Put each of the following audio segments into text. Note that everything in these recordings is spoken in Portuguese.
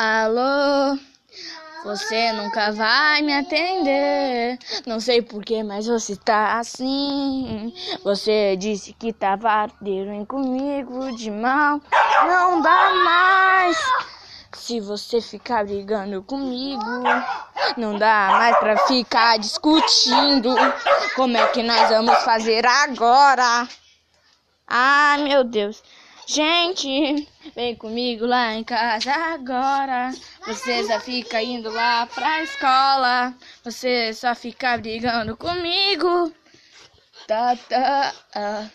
Alô, você nunca vai me atender. Não sei porquê, mas você tá assim. Você disse que tava ardendo comigo de mal. Não dá mais. Se você ficar brigando comigo, não dá mais pra ficar discutindo. Como é que nós vamos fazer agora? Ai, meu Deus. Gente, vem comigo lá em casa agora. Você só fica indo lá pra escola. Você só fica brigando comigo. Tá, tá, ah.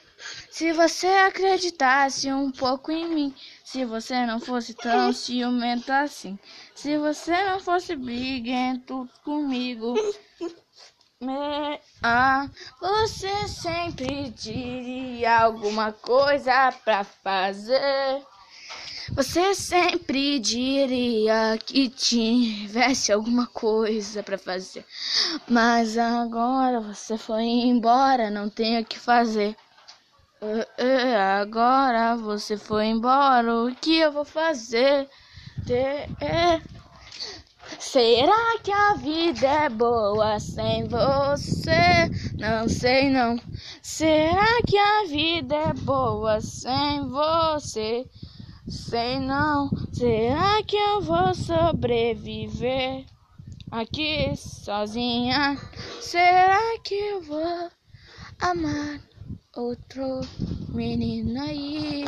Se você acreditasse um pouco em mim, se você não fosse tão ciumento assim, se você não fosse briguento comigo, me, ah, você sempre diria alguma coisa pra fazer. Você sempre diria que tivesse alguma coisa pra fazer. Mas agora você foi embora, não tem o que fazer. Uh, uh, agora você foi embora, o que eu vou fazer? Será que a vida é boa sem você? Não sei não. Será que a vida é boa sem você? Sei não. Será que eu vou sobreviver aqui sozinha? Será que eu vou amar outro menino aí?